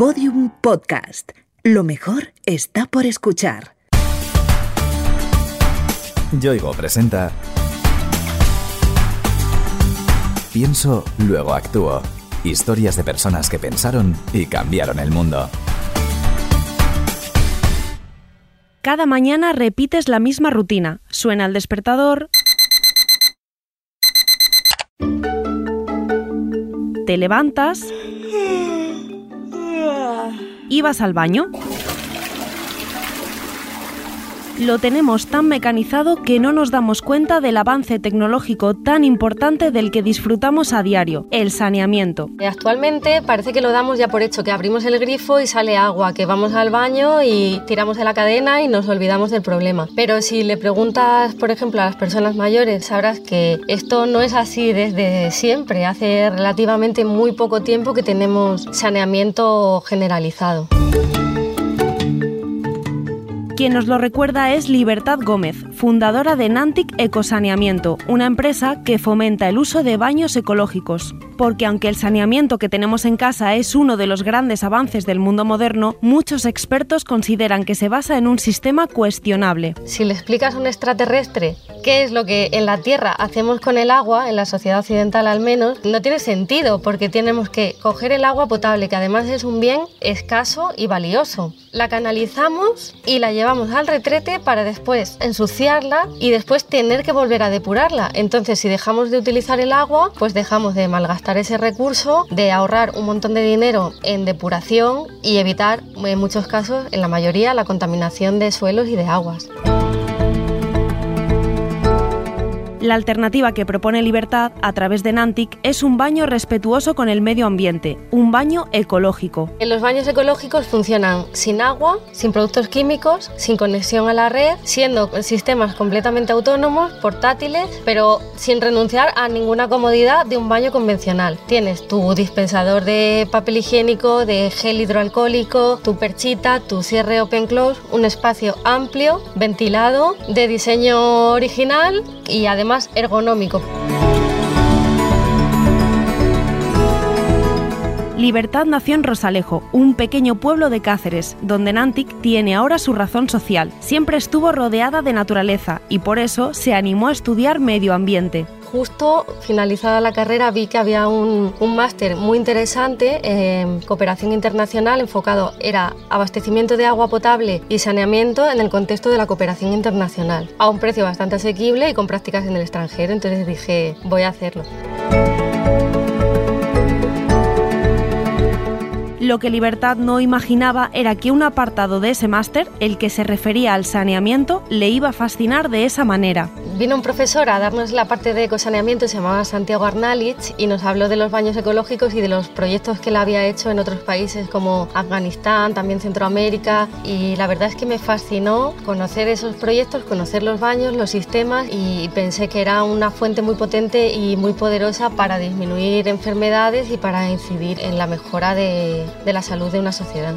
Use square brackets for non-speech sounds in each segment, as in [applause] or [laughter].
Podium Podcast. Lo mejor está por escuchar. Yoigo presenta Pienso, luego actúo. Historias de personas que pensaron y cambiaron el mundo. Cada mañana repites la misma rutina. Suena el despertador. Te levantas. [laughs] Y vas al baño. Lo tenemos tan mecanizado que no nos damos cuenta del avance tecnológico tan importante del que disfrutamos a diario, el saneamiento. Actualmente parece que lo damos ya por hecho, que abrimos el grifo y sale agua, que vamos al baño y tiramos de la cadena y nos olvidamos del problema. Pero si le preguntas, por ejemplo, a las personas mayores, sabrás que esto no es así desde siempre. Hace relativamente muy poco tiempo que tenemos saneamiento generalizado. Quien nos lo recuerda es Libertad Gómez, fundadora de Nantic Ecosaneamiento, una empresa que fomenta el uso de baños ecológicos. Porque aunque el saneamiento que tenemos en casa es uno de los grandes avances del mundo moderno, muchos expertos consideran que se basa en un sistema cuestionable. Si le explicas a un extraterrestre qué es lo que en la Tierra hacemos con el agua, en la sociedad occidental al menos, no tiene sentido porque tenemos que coger el agua potable, que además es un bien escaso y valioso. La canalizamos y la llevamos al retrete para después y después tener que volver a depurarla. Entonces, si dejamos de utilizar el agua, pues dejamos de malgastar ese recurso, de ahorrar un montón de dinero en depuración y evitar, en muchos casos, en la mayoría, la contaminación de suelos y de aguas. La alternativa que propone Libertad a través de Nantic es un baño respetuoso con el medio ambiente, un baño ecológico. Los baños ecológicos funcionan sin agua, sin productos químicos, sin conexión a la red, siendo sistemas completamente autónomos, portátiles, pero sin renunciar a ninguna comodidad de un baño convencional. Tienes tu dispensador de papel higiénico, de gel hidroalcohólico, tu perchita, tu cierre open close, un espacio amplio, ventilado, de diseño original y además ergonómico. Libertad nació en Rosalejo, un pequeño pueblo de Cáceres, donde Nantic tiene ahora su razón social. Siempre estuvo rodeada de naturaleza y por eso se animó a estudiar medio ambiente justo finalizada la carrera vi que había un, un máster muy interesante en cooperación internacional enfocado, era abastecimiento de agua potable y saneamiento en el contexto de la cooperación internacional, a un precio bastante asequible y con prácticas en el extranjero, entonces dije, voy a hacerlo. Lo que Libertad no imaginaba era que un apartado de ese máster, el que se refería al saneamiento, le iba a fascinar de esa manera. Vino un profesor a darnos la parte de ecosaneamiento, se llamaba Santiago Arnalich, y nos habló de los baños ecológicos y de los proyectos que él había hecho en otros países como Afganistán, también Centroamérica, y la verdad es que me fascinó conocer esos proyectos, conocer los baños, los sistemas, y pensé que era una fuente muy potente y muy poderosa para disminuir enfermedades y para incidir en la mejora de, de la salud de una sociedad.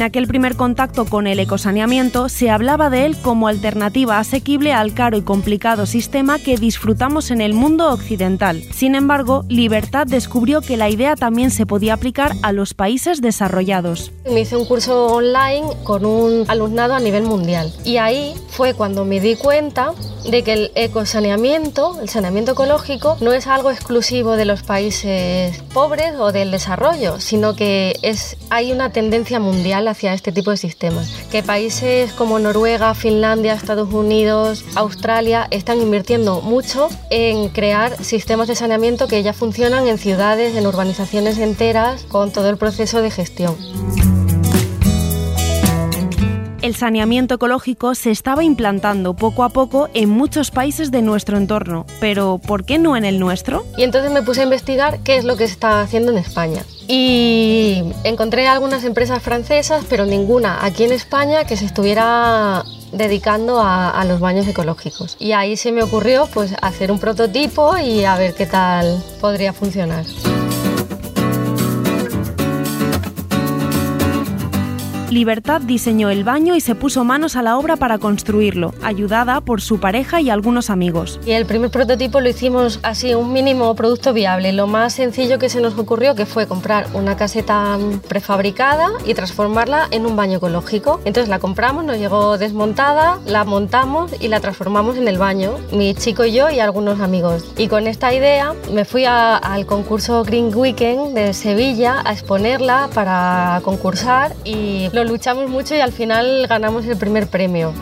En aquel primer contacto con el ecosaneamiento se hablaba de él como alternativa asequible al caro y complicado sistema que disfrutamos en el mundo occidental. Sin embargo, Libertad descubrió que la idea también se podía aplicar a los países desarrollados. Me hice un curso online con un alumnado a nivel mundial y ahí fue cuando me di cuenta de que el ecosaneamiento, el saneamiento ecológico, no es algo exclusivo de los países pobres o del desarrollo, sino que es, hay una tendencia mundial hacia este tipo de sistemas. Que países como Noruega, Finlandia, Estados Unidos, Australia están invirtiendo mucho en crear sistemas de saneamiento que ya funcionan en ciudades, en urbanizaciones enteras, con todo el proceso de gestión el saneamiento ecológico se estaba implantando poco a poco en muchos países de nuestro entorno, pero ¿por qué no en el nuestro? Y entonces me puse a investigar qué es lo que se está haciendo en España. Y encontré algunas empresas francesas, pero ninguna aquí en España que se estuviera dedicando a, los baños ecológicos. Y ahí se me ocurrió pues hacer un prototipo y a ver qué tal podría funcionar. Libertad diseñó el baño y se puso manos a la obra para construirlo, ayudada por su pareja y algunos amigos. Y el primer prototipo lo hicimos así, un mínimo producto viable. Lo más sencillo que se nos ocurrió que fue comprar una caseta prefabricada y transformarla en un baño ecológico. Entonces la compramos, nos llegó desmontada, la montamos y la transformamos en el baño, mi chico y yo y algunos amigos. Y con esta idea me fui al concurso Green Weekend de Sevilla a exponerla para concursar y lo luchamos mucho y al final ganamos el primer premio.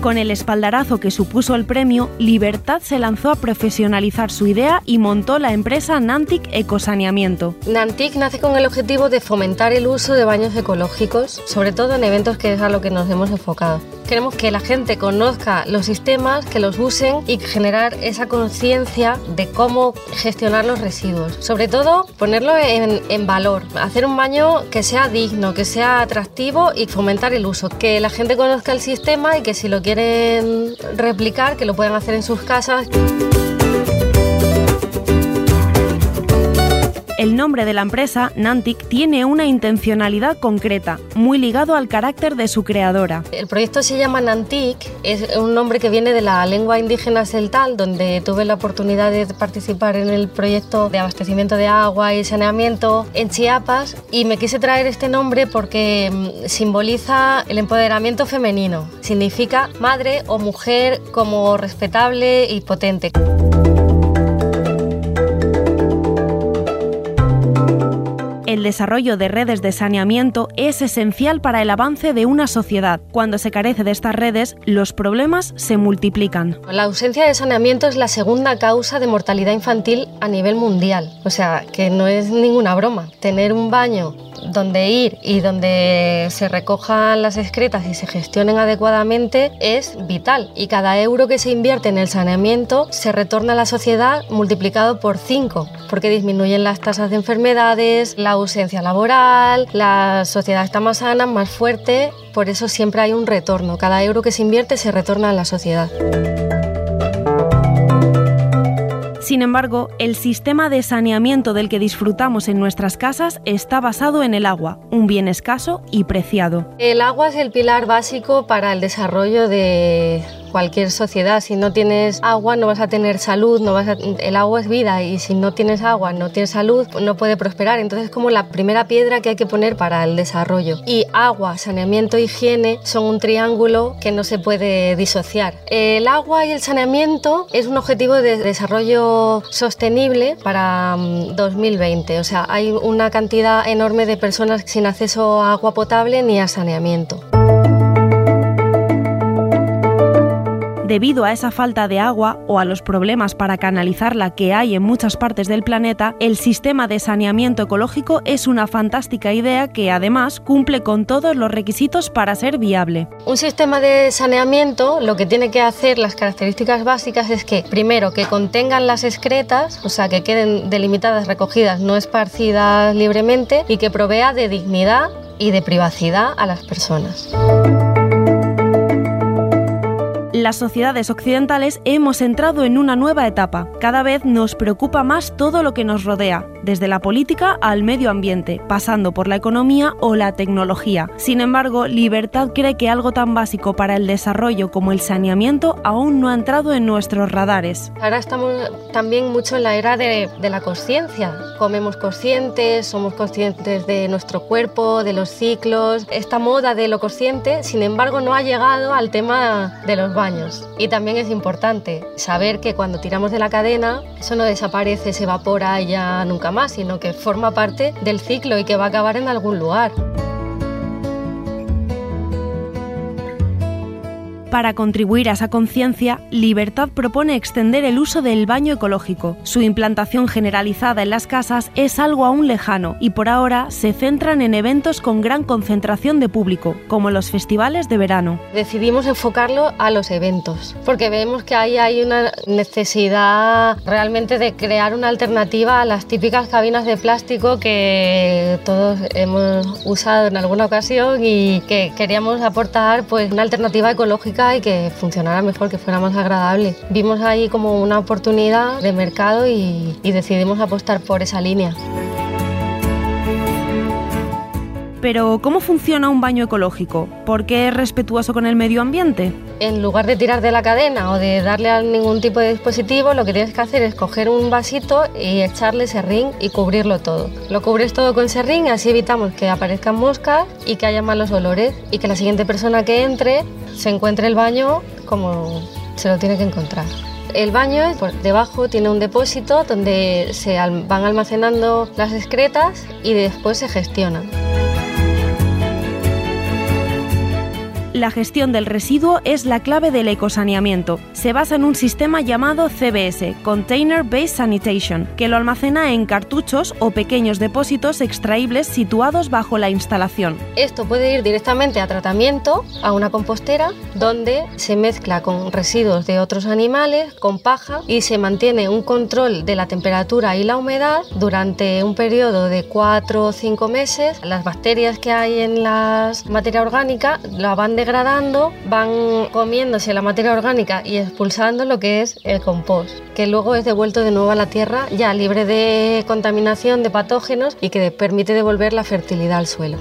Con el espaldarazo que supuso el premio, Libertad se lanzó a profesionalizar su idea y montó la empresa Nantic Ecosaneamiento. Nantic nace con el objetivo de fomentar el uso de baños ecológicos, sobre todo en eventos que es a lo que nos hemos enfocado. Queremos que la gente conozca los sistemas, que los usen y generar esa conciencia de cómo gestionar los residuos. Sobre todo, ponerlo en, valor, hacer un baño que sea digno, que sea atractivo y fomentar el uso. Que la gente conozca el sistema y que si lo quieren replicar, que lo puedan hacer en sus casas. El nombre de la empresa, Nantic, tiene una intencionalidad concreta, muy ligado al carácter de su creadora. El proyecto se llama Nantic, es un nombre que viene de la lengua indígena celtal, donde tuve la oportunidad de participar en el proyecto de abastecimiento de agua y saneamiento en Chiapas y me quise traer este nombre porque mm, simboliza el empoderamiento femenino, significa madre o mujer como respetable y potente. El desarrollo de redes de saneamiento es esencial para el avance de una sociedad. Cuando se carece de estas redes, los problemas se multiplican. La ausencia de saneamiento es la segunda causa de mortalidad infantil a nivel mundial. O sea, que no es ninguna broma. Tener un baño donde ir y donde se recojan las excretas y se gestionen adecuadamente es vital. Y cada euro que se invierte en el saneamiento se retorna a la sociedad multiplicado por 5, porque disminuyen las tasas de enfermedades, la ausencia laboral, la sociedad está más sana, más fuerte, por eso siempre hay un retorno. Cada euro que se invierte se retorna a la sociedad. Sin embargo, el sistema de saneamiento del que disfrutamos en nuestras casas está basado en el agua, un bien escaso y preciado. El agua es el pilar básico para el desarrollo de, cualquier sociedad. Si no tienes agua no vas a tener salud, no vas el agua es vida y si no tienes agua, no tienes salud, no puede prosperar. Entonces es como la primera piedra que hay que poner para el desarrollo. Y agua, saneamiento, higiene son un triángulo que no se puede disociar. El agua y el saneamiento es un objetivo de desarrollo sostenible para 2020. Mm, o sea, hay una cantidad enorme de personas sin acceso a agua potable ni a saneamiento. Debido a esa falta de agua o a los problemas para canalizarla que hay en muchas partes del planeta, el sistema de saneamiento ecológico es una fantástica idea que además cumple con todos los requisitos para ser viable. Un sistema de saneamiento lo que tiene que hacer, las características básicas es que primero que contengan las excretas, o sea que queden delimitadas, recogidas, no esparcidas libremente y que provea de dignidad y de privacidad a las personas las sociedades occidentales hemos entrado en una nueva etapa. Cada vez nos preocupa más todo lo que nos rodea, desde la política al medio ambiente, pasando por la economía o la tecnología. Sin embargo, Libertad cree que algo tan básico para el desarrollo como el saneamiento aún no ha entrado en nuestros radares. Ahora estamos también mucho en la era de, la conciencia. Comemos conscientes, somos conscientes de nuestro cuerpo, de los ciclos. Esta moda de lo consciente, sin embargo, no ha llegado al tema de los baños. Y también es importante saber que cuando tiramos de la cadena, eso no desaparece, se evapora y ya nunca sino que forma parte del ciclo y que va a acabar en algún lugar. Para contribuir a esa conciencia, Libertad propone extender el uso del baño ecológico. Su implantación generalizada en las casas es algo aún lejano y por ahora se centran en eventos con gran concentración de público, como los festivales de verano. Decidimos enfocarlo a los eventos, porque vemos que ahí hay una necesidad realmente de crear una alternativa a las típicas cabinas de plástico que todos hemos usado en alguna ocasión y que queríamos aportar pues una alternativa ecológica y que funcionara mejor, que fuera más agradable. Vimos ahí como una oportunidad de mercado y, decidimos apostar por esa línea. Pero, ¿cómo funciona un baño ecológico? ¿Por qué es respetuoso con el medio ambiente? En lugar de tirar de la cadena o de darle a ningún tipo de dispositivo, lo que tienes que hacer es coger un vasito y echarle serrín y cubrirlo todo. Lo cubres todo con serrín, así evitamos que aparezcan moscas y que haya malos olores y que la siguiente persona que entre se encuentre el baño como se lo tiene que encontrar. El baño debajo tiene un depósito donde se van almacenando las excretas y después se gestionan. La gestión del residuo es la clave del ecosaneamiento. Se basa en un sistema llamado CBS, Container Based Sanitation, que lo almacena en cartuchos o pequeños depósitos extraíbles situados bajo la instalación. Esto puede ir directamente a tratamiento, a una compostera, donde se mezcla con residuos de otros animales, con paja y se mantiene un control de la temperatura y la humedad durante un periodo de 4 o 5 meses. Las bacterias que hay en la materia orgánica la van degradando degradando, van comiéndose la materia orgánica y expulsando lo que es el compost, que luego es devuelto de nuevo a la tierra ya libre de contaminación, de patógenos y que permite devolver la fertilidad al suelo.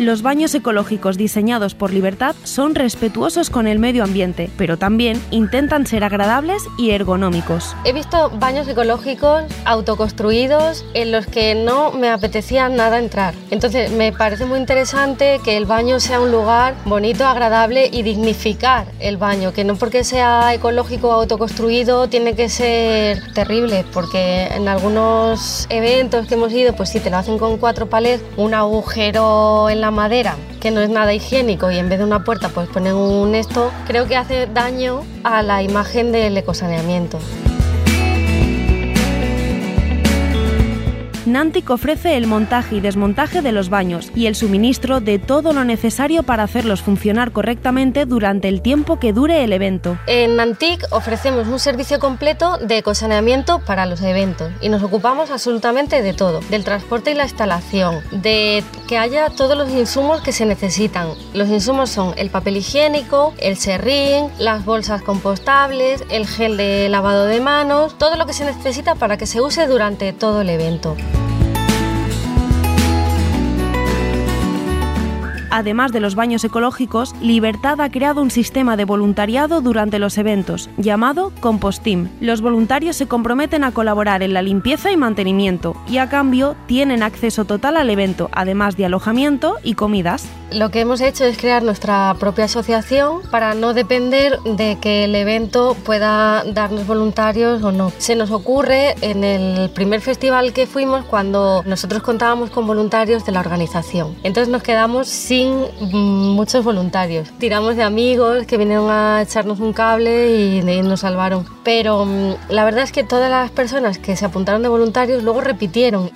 Los baños ecológicos diseñados por Libertad son respetuosos con el medio ambiente, pero también intentan ser agradables y ergonómicos. He visto baños ecológicos autoconstruidos en los que no me apetecía nada entrar. Entonces me parece muy interesante que el baño sea un lugar bonito, agradable y dignificar el baño, que no porque sea ecológico o autoconstruido tiene que ser terrible, porque en algunos eventos que hemos ido, pues si te lo hacen con cuatro palets, un agujero en la madera, que no es nada higiénico, y en vez de una puerta pues ponen un esto, creo que hace daño a la imagen del ecosaneamiento. Nantic ofrece el montaje y desmontaje de los baños y el suministro de todo lo necesario para hacerlos funcionar correctamente durante el tiempo que dure el evento. En Nantic ofrecemos un servicio completo de ecosaneamiento para los eventos y nos ocupamos absolutamente de todo, del transporte y la instalación, de que haya todos los insumos que se necesitan. Los insumos son el papel higiénico, el serrín, las bolsas compostables, el gel de lavado de manos, todo lo que se necesita para que se use durante todo el evento. Además de los baños ecológicos, Libertad ha creado un sistema de voluntariado durante los eventos, llamado Compostim. Los voluntarios se comprometen a colaborar en la limpieza y mantenimiento, y a cambio tienen acceso total al evento, además de alojamiento y comidas. Lo que hemos hecho es crear nuestra propia asociación para no depender de que el evento pueda darnos voluntarios o no. Se nos ocurre en el primer festival que fuimos cuando nosotros contábamos con voluntarios de la organización. Entonces nos quedamos sin mm, muchos voluntarios. Tiramos de amigos que vinieron a echarnos un cable y, nos salvaron. Pero mm, la verdad es que todas las personas que se apuntaron de voluntarios luego repitieron.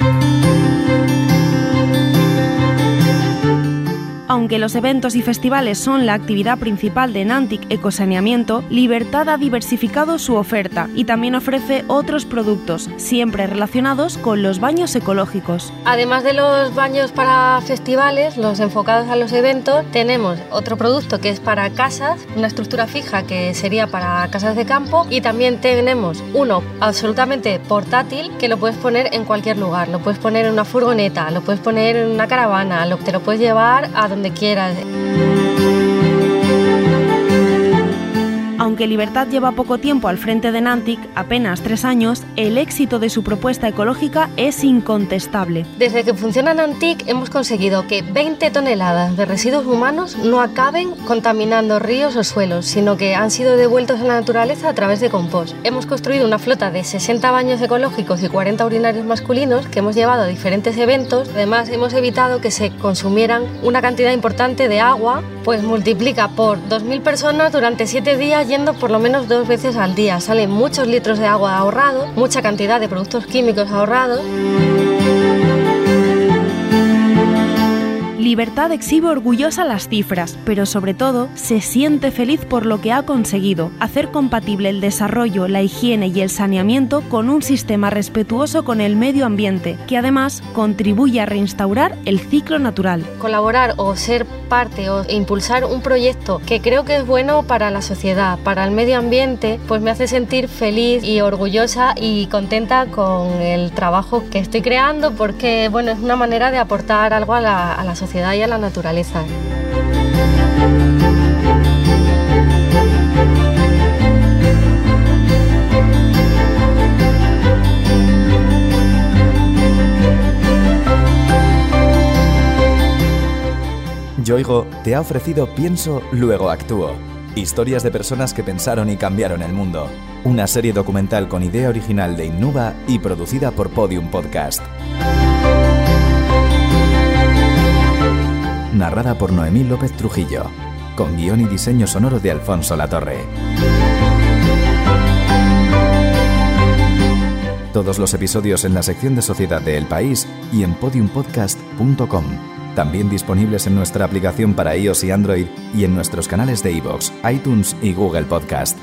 Aunque los eventos y festivales son la actividad principal de Nantic Ecosaneamiento, Libertad ha diversificado su oferta y también ofrece otros productos, siempre relacionados con los baños ecológicos. Además de los baños para festivales, los enfocados a los eventos, tenemos otro producto que es para casas, una estructura fija que sería para casas de campo y también tenemos uno absolutamente portátil que lo puedes poner en cualquier lugar, lo puedes poner en una furgoneta, lo puedes poner en una caravana, lo, te lo puedes llevar a donde quieras. Aunque Libertad lleva poco tiempo al frente de Nantic, apenas tres años, el éxito de su propuesta ecológica es incontestable. Desde que funciona Nantic hemos conseguido que 20 toneladas de residuos humanos no acaben contaminando ríos o suelos, sino que han sido devueltos a la naturaleza a través de compost. Hemos construido una flota de 60 baños ecológicos y 40 urinarios masculinos que hemos llevado a diferentes eventos. Además, hemos evitado que se consumieran una cantidad importante de agua, pues multiplica por 2.000 personas durante 7 días por lo menos dos veces al día. Salen muchos litros de agua ahorrados, mucha cantidad de productos químicos ahorrados. Libertad exhibe orgullosa las cifras, pero sobre todo se siente feliz por lo que ha conseguido, hacer compatible el desarrollo, la higiene y el saneamiento con un sistema respetuoso con el medio ambiente, que además contribuye a reinstaurar el ciclo natural. Colaborar o ser parte o impulsar un proyecto que creo que es bueno para la sociedad, para el medio ambiente, pues me hace sentir feliz y orgullosa y contenta con el trabajo que estoy creando porque bueno, es una manera de aportar algo a la, a la sociedad y a la naturaleza. Yoigo te ha ofrecido Pienso, luego actúo. Historias de personas que pensaron y cambiaron el mundo. Una serie documental con idea original de Innuba y producida por Podium Podcast. Narrada por Noemí López Trujillo. Con guion y diseño sonoro de Alfonso Latorre. Todos los episodios en la sección de Sociedad de El País y en podiumpodcast.com. También disponibles en nuestra aplicación para iOS y Android y en nuestros canales de iVoox, iTunes y Google Podcast.